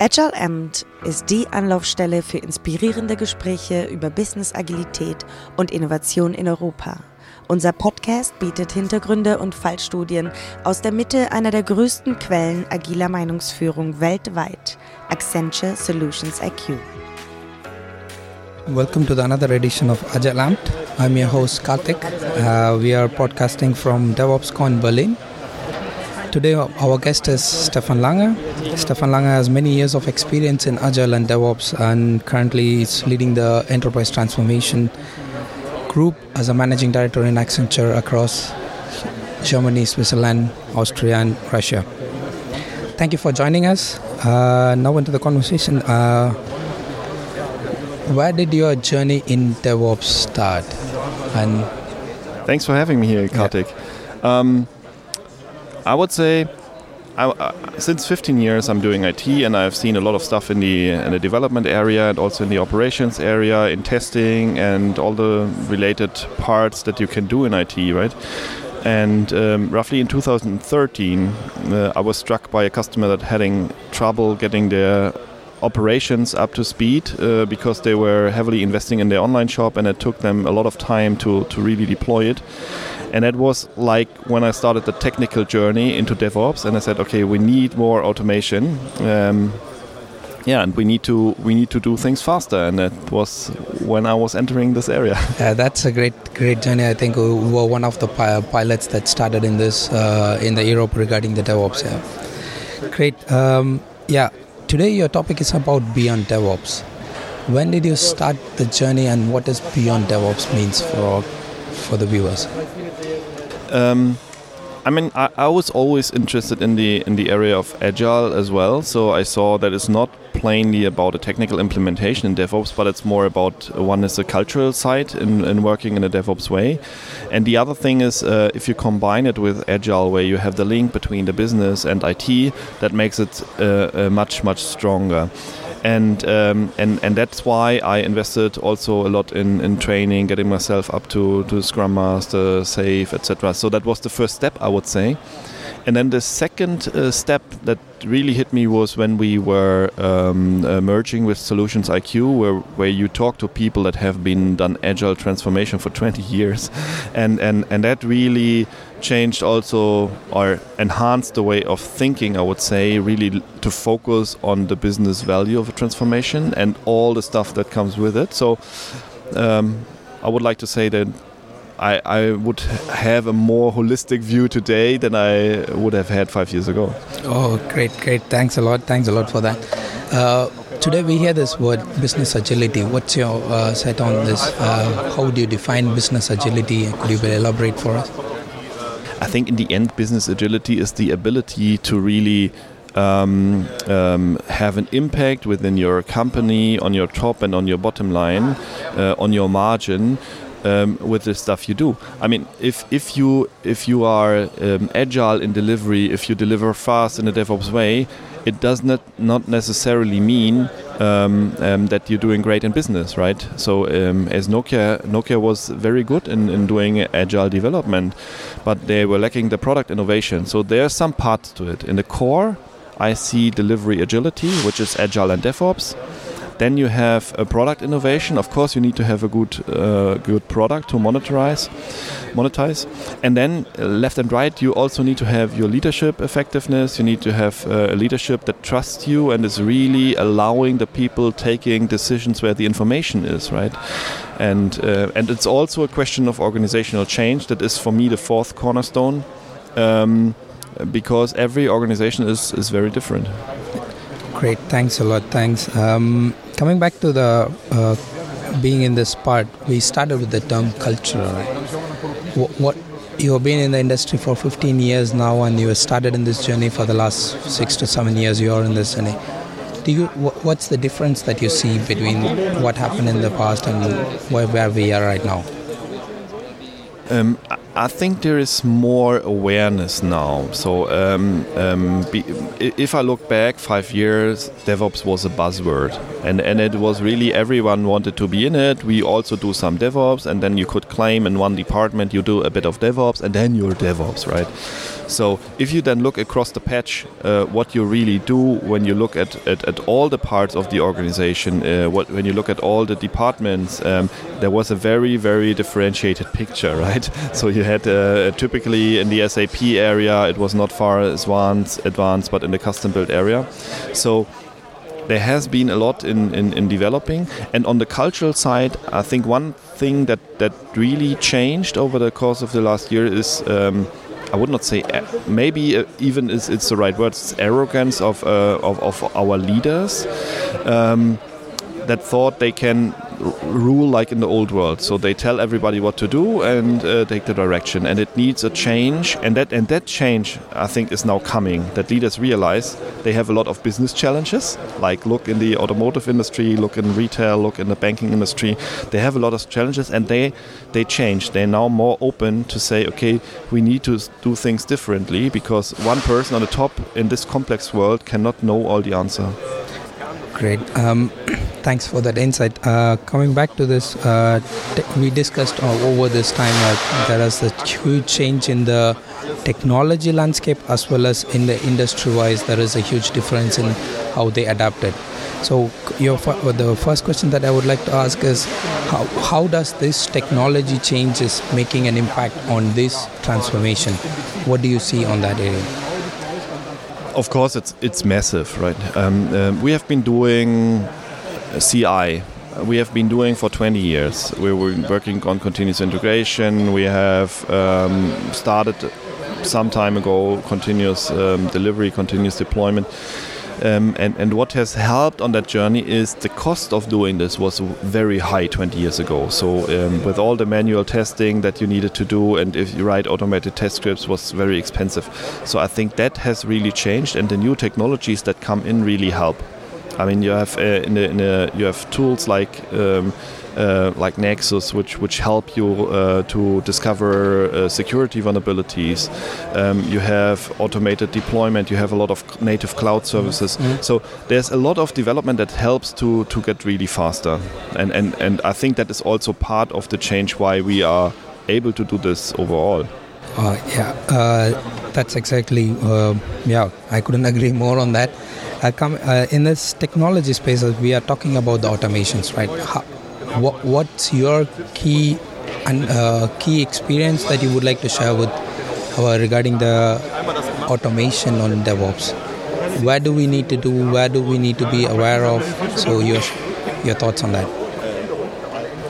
Agile Amt ist die Anlaufstelle für inspirierende Gespräche über Business Agilität und Innovation in Europa. Unser Podcast bietet Hintergründe und Fallstudien aus der Mitte einer der größten Quellen agiler Meinungsführung weltweit, Accenture Solutions IQ. Welcome to another edition of Agile Amt. I'm your host Karthik. Uh, we are podcasting from DevOpsCon Berlin. Today, our guest is Stephan Lange. Stephan Lange has many years of experience in Agile and DevOps and currently is leading the enterprise transformation group as a managing director in Accenture across Germany, Switzerland, Austria, and Russia. Thank you for joining us. Uh, now, into the conversation. Uh, where did your journey in DevOps start? And thanks for having me here, Kartik. Yeah. Um, I would say I, uh, since 15 years I'm doing IT and I've seen a lot of stuff in the in the development area and also in the operations area in testing and all the related parts that you can do in IT right? And um, roughly in 2013 uh, I was struck by a customer that having trouble getting their operations up to speed uh, because they were heavily investing in their online shop and it took them a lot of time to, to really deploy it and that was like when I started the technical journey into DevOps, and I said, okay, we need more automation. Um, yeah, and we need to we need to do things faster, and that was when I was entering this area. Yeah, that's a great great journey. I think we were one of the pilots that started in this uh, in the Europe regarding the DevOps. Yeah, great. Um, yeah, today your topic is about beyond DevOps. When did you start the journey, and what does beyond DevOps means for for the viewers? Um, I mean, I, I, was always interested in the in the area of agile as well. So I saw that it's not plainly about a technical implementation in DevOps, but it's more about uh, one is the cultural side in, in working in a DevOps way, and the other thing is uh, if you combine it with agile, where you have the link between the business and IT, that makes it uh, uh, much much stronger and um, and and that's why I invested also a lot in, in training, getting myself up to to Scrum Master, SAFe, etc. So that was the first step, I would say. And then the second uh, step that really hit me was when we were um, uh, merging with Solutions IQ, where, where you talk to people that have been done agile transformation for 20 years, and and and that really changed also or enhanced the way of thinking. I would say really to focus on the business value of a transformation and all the stuff that comes with it. So. Um, I would like to say that I, I would have a more holistic view today than I would have had five years ago. Oh, great, great. Thanks a lot. Thanks a lot for that. Uh, today we hear this word business agility. What's your uh, set on this? Uh, how do you define business agility? Could you elaborate for us? Think in the end, business agility is the ability to really um, um, have an impact within your company, on your top and on your bottom line, uh, on your margin, um, with the stuff you do. I mean, if if you if you are um, agile in delivery, if you deliver fast in a DevOps way, it does not not necessarily mean um, um that you're doing great in business, right? So um, as Nokia, Nokia was very good in, in doing agile development, but they were lacking the product innovation. So there's some parts to it. In the core, I see delivery agility, which is agile and DevOps. Then you have a product innovation. Of course, you need to have a good uh, good product to monetize, monetize. And then uh, left and right, you also need to have your leadership effectiveness. You need to have uh, a leadership that trusts you and is really allowing the people taking decisions where the information is, right? And uh, and it's also a question of organizational change. That is for me the fourth cornerstone. Um, because every organization is, is very different. Great, thanks a lot. Thanks. Um, coming back to the uh, being in this part, we started with the term culture. What, what you have been in the industry for 15 years now, and you have started in this journey for the last six to seven years. You are in this journey. Do you? What's the difference that you see between what happened in the past and where, where we are right now? Um, I think there is more awareness now. So, um, um, be, if I look back five years, DevOps was a buzzword, and and it was really everyone wanted to be in it. We also do some DevOps, and then you could claim in one department you do a bit of DevOps, and then you're DevOps, right? So if you then look across the patch, uh, what you really do when you look at, at, at all the parts of the organization, uh, what, when you look at all the departments, um, there was a very, very differentiated picture, right? So you had uh, typically in the SAP area, it was not far advanced, advanced but in the custom built area. So there has been a lot in, in, in, developing. And on the cultural side, I think one thing that, that really changed over the course of the last year is. Um, I would not say maybe uh, even is it's the right word. It's arrogance of uh, of, of, our leaders um, that thought they can rule like in the old world. So they tell everybody what to do and uh, take the direction. And it needs a change. And that and that change, I think, is now coming. That leaders realize they have a lot of business challenges. Like look in the automotive industry, look in retail, look in the banking industry. They have a lot of challenges, and they they change. They're now more open to say, okay, we need to do things differently because one person on the top in this complex world cannot know all the answer. Great. Um, thanks for that insight. Uh, coming back to this, uh, we discussed uh, over this time that there is a huge change in the technology landscape as well as in the industry wise. There is a huge difference in how they adapted. So, your uh, the first question that I would like to ask is how, how does this technology changes making an impact on this transformation? What do you see on that area? Of course, it's it's massive, right? Um, um, we have been doing CI. We have been doing for 20 years. We were working on continuous integration. We have um, started some time ago continuous um, delivery, continuous deployment. Um, and, and what has helped on that journey is the cost of doing this was very high 20 years ago. So um, with all the manual testing that you needed to do, and if you write automated test scripts, was very expensive. So I think that has really changed, and the new technologies that come in really help. I mean, you have uh, in a, in a, you have tools like um, uh, like Nexus, which which help you uh, to discover uh, security vulnerabilities. Um, you have automated deployment. You have a lot of native cloud services. Mm-hmm. So there's a lot of development that helps to to get really faster. And and and I think that is also part of the change why we are able to do this overall. Uh, yeah, uh, that's exactly. Uh, yeah, I couldn't agree more on that. I Come, in this technology space, we are talking about the automations, right? How, what, what's your key and uh, key experience that you would like to share with uh, regarding the automation on DevOps? Where do we need to do? Where do we need to be aware of? So your your thoughts on that?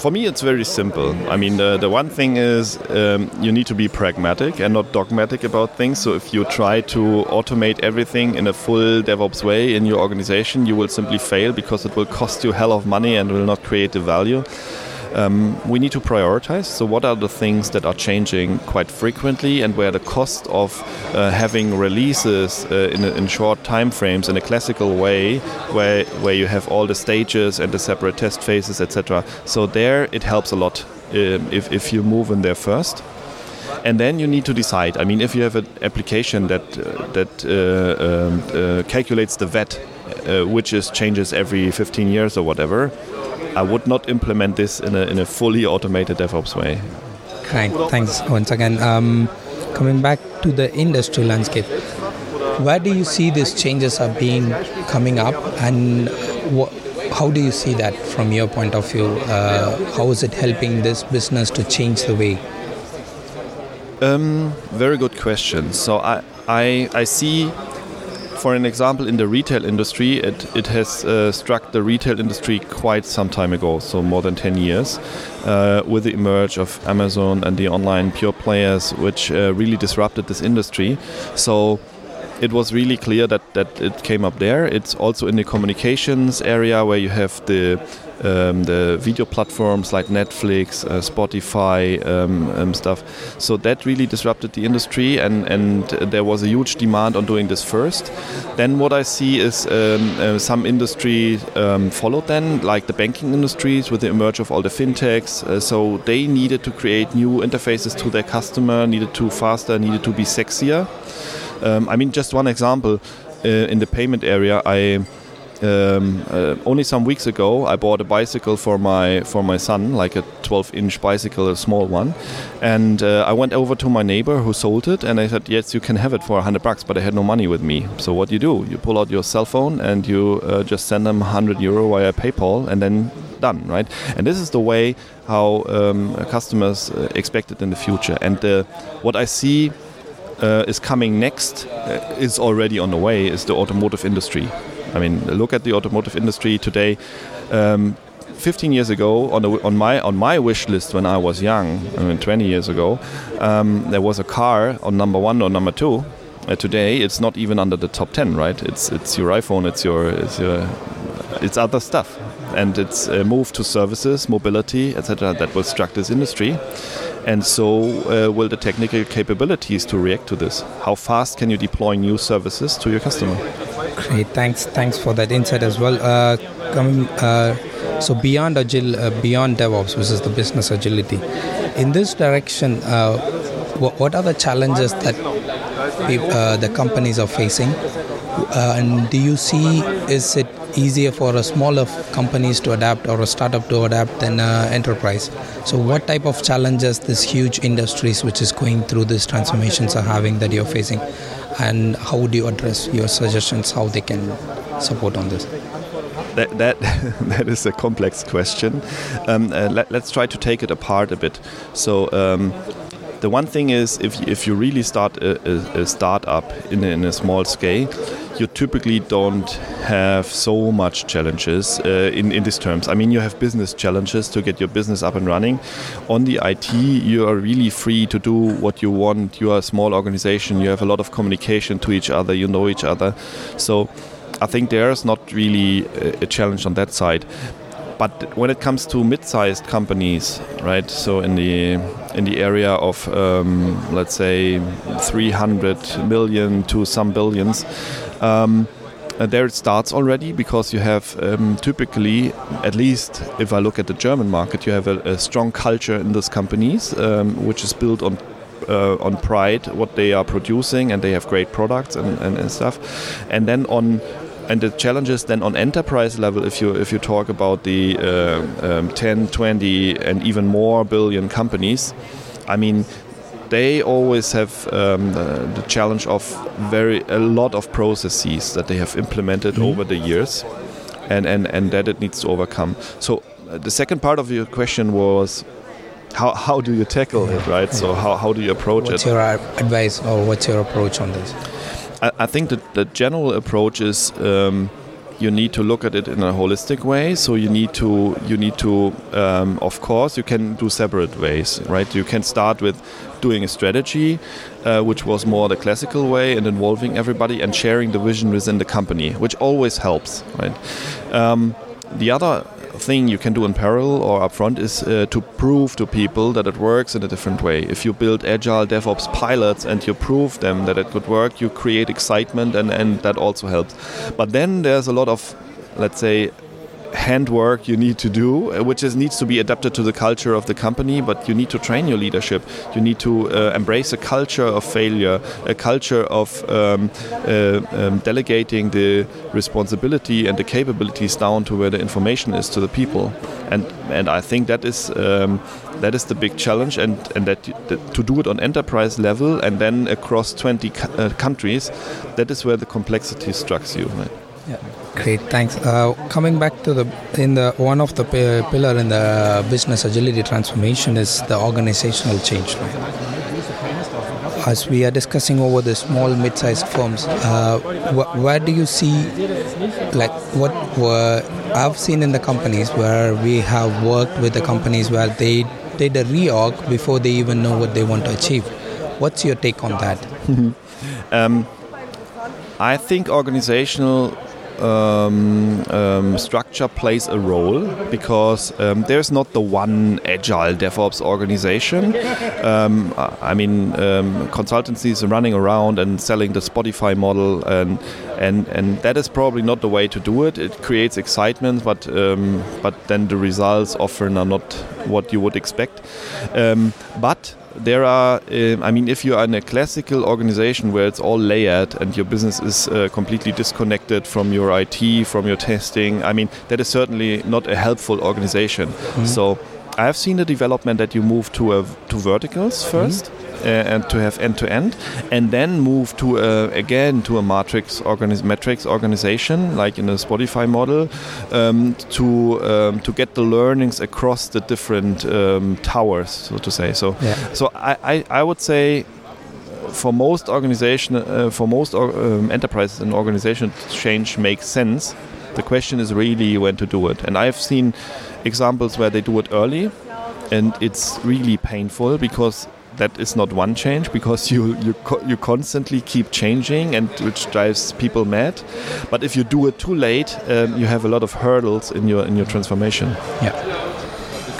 For me, it's very simple. I mean, the, the one thing is um, you need to be pragmatic and not dogmatic about things. So if you try to automate everything in a full DevOps way in your organization, you will simply fail because it will cost you hell of money and will not create the value um, we need to prioritize. So, what are the things that are changing quite frequently, and where the cost of uh, having releases uh, in, in, short time frames in a classical way, where where you have all the stages and the separate test phases, etc. So there, it helps a lot um, if if you move in there first and then you need to decide. I mean, if you have an application that uh, that uh, um, uh, calculates the VAT, uh, which is changes every 15 years or whatever, I would not implement this in a, in a fully automated DevOps way. Kind. Thanks once again. Um, coming back to the industry landscape, where do you see these changes are being coming up, and what, how do you see that from your point of view? Uh, how is it helping this business to change the way? Um, very good question. So I, I, I see for an example, in the retail industry, it, it has uh, struck the retail industry quite some time ago, so more than 10 years, uh, with the emerge of Amazon and the online pure players, which uh, really disrupted this industry. So it was really clear that, that it came up there. It's also in the communications area where you have the um, the video platforms like Netflix, uh, Spotify, um, um, stuff. So that really disrupted the industry, and, and there was a huge demand on doing this first. Then what I see is um, uh, some industry um, followed then, like the banking industries with the emerge of all the fintechs. Uh, so they needed to create new interfaces to their customer, needed to faster, needed to be sexier. Um, I mean, just one example uh, in the payment area, I um, uh, only some weeks ago, I bought a bicycle for my for my son, like a 12-inch bicycle, a small one, and uh, I went over to my neighbor who sold it, and I said, "Yes, you can have it for 100 bucks," but I had no money with me. So what do you do? You pull out your cell phone and you uh, just send them 100 euro via PayPal, and then done, right? And this is the way how um, customers uh, expect it in the future. And uh, what I see uh, is coming next is already on the way is the automotive industry. I mean, look at the automotive industry today. Um, 15 years ago, on, the, on my on my wish list when I was young, I mean 20 years ago, um, there was a car on number one or number two. Uh, today, it's not even under the top 10, right? It's it's your iPhone, it's your it's your it's other stuff, and it's a move to services, mobility, etc. That will struck this industry and so uh, will the technical capabilities to react to this. How fast can you deploy new services to your customer? Great, thanks, thanks for that insight as well. Uh, coming, uh, so beyond agile, uh, beyond DevOps, which is the business agility, in this direction, uh, what, what are the challenges that uh, the companies are facing? and do you see is it easier for a smaller companies to adapt or a startup to adapt than an enterprise. So, what type of challenges this huge industries which is going through these transformations are having that you're facing, and how would you address your suggestions how they can support on this? That, that, that is a complex question. Um, uh, let, us try to take it apart a bit. So, um, the one thing is, if, if you really start a, a, a startup in a, in a small scale, you typically don't have so much challenges uh, in, in these terms. I mean, you have business challenges to get your business up and running. On the IT, you are really free to do what you want. You are a small organization, you have a lot of communication to each other, you know each other. So I think there's not really a challenge on that side but when it comes to mid-sized companies, right? So in the in the area of um, let's say 300 million to some billions, um, uh, there it starts already because you have um, typically, at least if I look at the German market, you have a, a strong culture in those companies, um, which is built on uh, on pride, what they are producing, and they have great products and, and, and stuff. And then on and the challenges then on enterprise level if you if you talk about the uh, um, 10 20 and even more billion companies i mean they always have um, the, the, challenge of very a lot of processes that they have implemented mm -hmm. over the years and, and and that it needs to overcome. So uh, the second part of your question was how, how do you tackle yeah. it right? So how, how do you approach what's it? what's your advice or what's your approach on this I, I think that the general approach is um, you need to look at it in a holistic way. So you need to you need to um, of course you can do separate ways, right? You can start with doing a strategy, uh, which was more the classical way, and involving everybody and sharing the vision within the company, which always helps, right? Um, the other thing you can do in parallel or upfront is uh, to prove to people that it works in a different way. If you build agile DevOps pilots and you prove them that it could work, you create excitement and, and that also helps. But then there's a lot of, let's say, handwork you need to do, uh, which is, needs to be adapted to the culture of the company. But you need to train your leadership. You need to uh, embrace a culture of failure, a culture of um, uh, um, delegating the responsibility and the capabilities down to where the information is to the people. And and I think that is um, that is the big challenge, and and that, that, to do it on enterprise level and then across 20 uh, countries, that is where the complexity strikes you. Right? Yeah. Great, thanks. Uh, coming back to the in the one of the pillar in the business agility transformation is the organizational change. As we are discussing over the small, mid-sized firms, uh, wh- where do you see, like, what were I've seen in the companies where we have worked with the companies where they did a reorg before they even know what they want to achieve. What's your take on that? um, I think organizational um, um, structure plays a role because um, there's not the one agile DevOps organization. Um, I mean, um, consultancies are running around and selling the Spotify model, and and and that is probably not the way to do it. It creates excitement, but um, but then the results often are not what you would expect. but there are, um, I mean, if you are in a classical organization where it's all layered and your business is uh, completely disconnected from your IT, from your testing, I mean, that is certainly not a helpful organization. Mm-hmm. So I have seen the development that you move to a, to verticals 1st mm-hmm. uh, and to have end to end, and then move to a, again to a matrix organiz- matrix organization like in a Spotify model um, to um, to get the learnings across the different um, towers, so to say. So yeah. so I, I, I would say for most organization, uh, for most um, enterprises, an organization change makes sense. The question is really when to do it, and I've seen examples where they do it early, and it's really painful because that is not one change because you you co you constantly keep changing and which drives people mad. But if you do it too late, um, you have a lot of hurdles in your in your transformation. Yeah,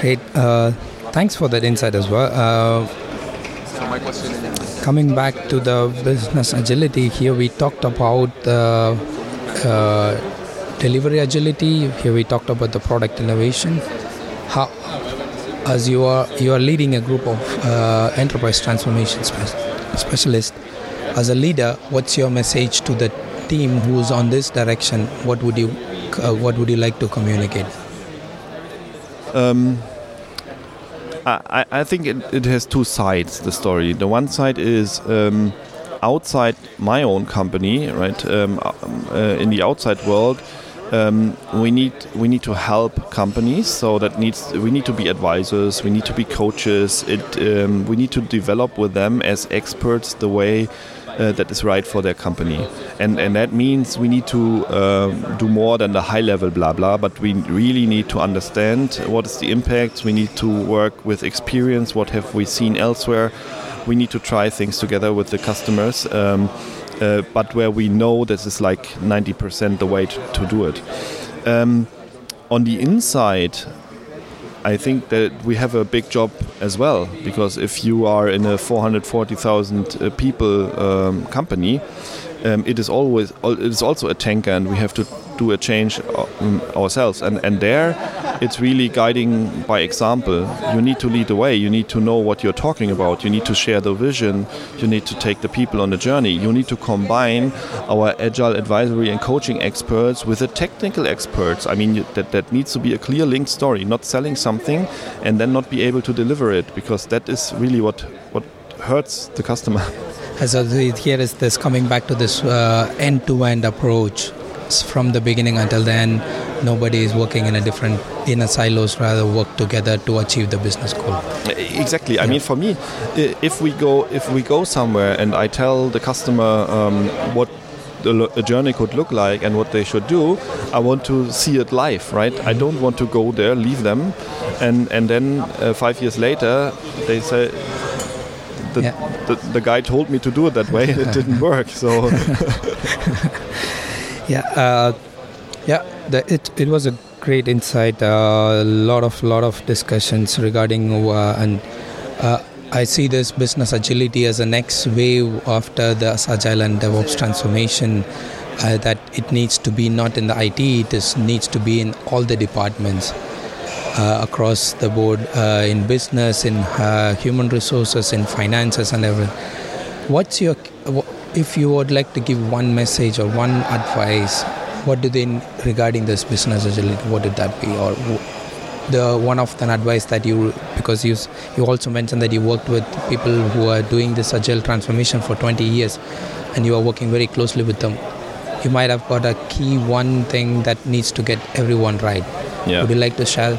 great. Uh, thanks for that insight as well. Uh, coming back to the business agility, here we talked about the uh, delivery agility. Here we talked about the product innovation. How, as you are you are leading a group of uh, enterprise transformation spe- specialists, as a leader, what's your message to the team who's on this direction? What would you uh, what would you like to communicate? Um, I, I think it, it, has two sides. The story. The one side is. Um, outside my own company, right, um, uh, in the outside world, um, we need we need to help companies. So that needs we need to be advisors, we need to be coaches. It um, we need to develop with them as experts the way. Uh, that is right for their company, and and that means we need to uh, do more than the high level blah blah. But we really need to understand what is the impact. We need to work with experience. What have we seen elsewhere? We need to try things together with the customers. Um, uh, but where we know this is like 90% the way to, to do it. Um, on the inside, I think that we have a big job as well because if you are in a 440,000 uh, people um, company, um, it is always it is also a tanker, and we have to do a change um, ourselves. And and there, it's really guiding by example. You need to lead the way. You need to know what you're talking about. You need to share the vision. You need to take the people on the journey. You need to combine our agile advisory and coaching experts with the technical experts. I mean, that that needs to be a clear link story, not selling something and then not be able to deliver it, because that is really what what hurts the customer. So here is this coming back to this uh, end-to-end approach from the beginning until then. Nobody is working in a different in a silos, rather work together to achieve the business goal. Exactly. I mean, for me, if we go if we go somewhere and I tell the customer um, what a journey could look like and what they should do, I want to see it live, right? I don't want to go there, leave them, and and then uh, five years later they say the, yeah. the, the, guy told me to do it that way and it didn't work so yeah uh, yeah the, it, it was a great insight a uh, lot of lot of discussions regarding uh, and uh, I see this business agility as a next wave after the agile and DevOps transformation. Uh, that it needs to be not in the IT, it is, needs to be in all the departments uh, across the board uh, in business, in uh, human resources, in finances, and everything. What's your if you would like to give one message or one advice? What do they regarding this business agility? What would that be, or the one of the advice that you because you you also mentioned that you worked with people who are doing this agile transformation for 20 years, and you are working very closely with them. You might have got a key one thing that needs to get everyone right. Yeah. Would you like to share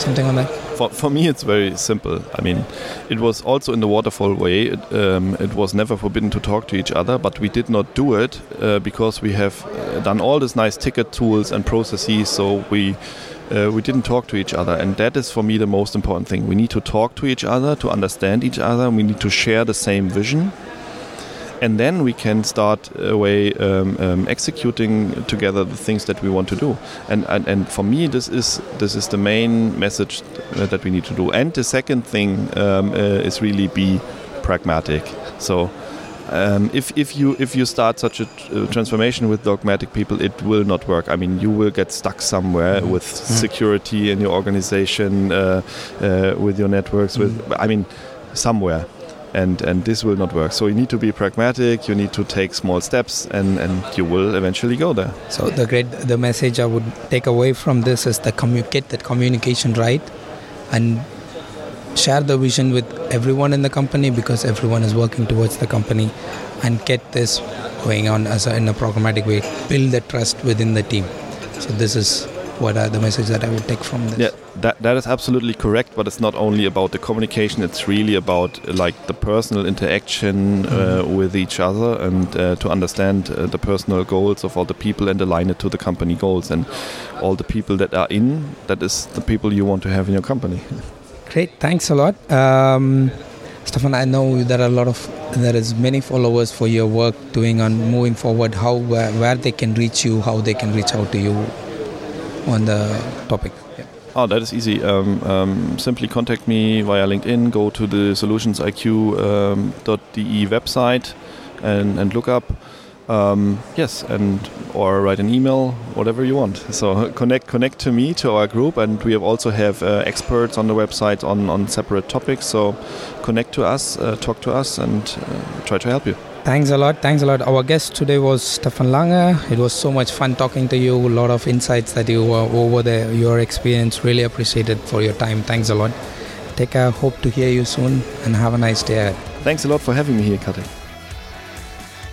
something on that? For, for me, it's very simple. I mean, it was also in the waterfall way. It, um, it was never forbidden to talk to each other, but we did not do it uh, because we have uh, done all these nice ticket tools and processes. So we uh, we didn't talk to each other, and that is for me the most important thing. We need to talk to each other to understand each other. We need to share the same vision and then we can start away um, um, executing together the things that we want to do. And, and and for me, this is this is the main message that we need to do. And the second thing um, uh, is really be pragmatic. So. Um, if, if you if you start such a uh, transformation with dogmatic people, it will not work. I mean, you will get stuck somewhere mm. with mm. security in your organization, uh, uh, with your networks. With I mean, somewhere. And, and this will not work. So you need to be pragmatic. You need to take small steps, and, and you will eventually go there. So the great the message I would take away from this is the commu- get that communication right, and share the vision with everyone in the company because everyone is working towards the company, and get this going on as a, in a programmatic way. Build the trust within the team. So this is what are the message that I would take from this. Yeah, that, that is absolutely correct. But it's not only about the communication; it's really about like the personal interaction uh, Mhm. with each other and uh, to understand uh, the personal goals of all the people and align it to the company goals. And all the people that are in, that is the people you want to have in your company. Great, thanks a lot, um, Stephan. I know there are a lot of there is many followers for your work doing on moving forward. How where, where they can reach you, how they can reach out to you on the topic. Yeah. Oh, that is easy. Um, um, simply contact me via LinkedIn. Go to the solutionsIQ.de website and, and look up. Um, yes, and or write an email, whatever you want. So connect connect to me to our group, and we have also have uh, experts on the website on, on separate topics. So connect to us, uh, talk to us, and uh, try to help you. Thanks a lot. Thanks a lot. Our guest today was Stefan Lange. It was so much fun talking to you. A lot of insights that you uh, over there, your experience. Really appreciated for your time. Thanks a lot. Take care. Hope to hear you soon and have a nice day. Thanks a lot for having me here, Katek.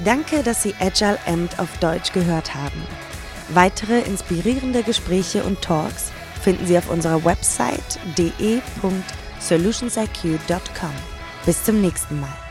Danke, dass Sie Agile Amt auf Deutsch gehört haben. Weitere inspirierende Gespräche und Talks finden Sie auf unserer Website de.solutionsiq.com. Bis zum nächsten Mal.